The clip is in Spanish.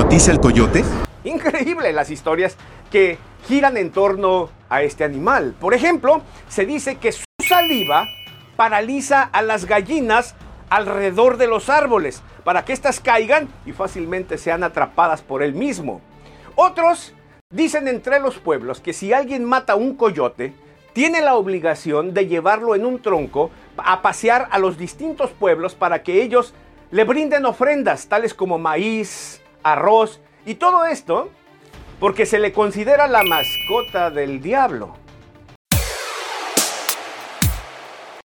hipnotiza el coyote? Increíble las historias que giran en torno a este animal. Por ejemplo, se dice que su saliva paraliza a las gallinas alrededor de los árboles para que éstas caigan y fácilmente sean atrapadas por él mismo. Otros dicen entre los pueblos que si alguien mata a un coyote, tiene la obligación de llevarlo en un tronco a pasear a los distintos pueblos para que ellos le brinden ofrendas tales como maíz, arroz y todo esto porque se le considera la mascota del diablo.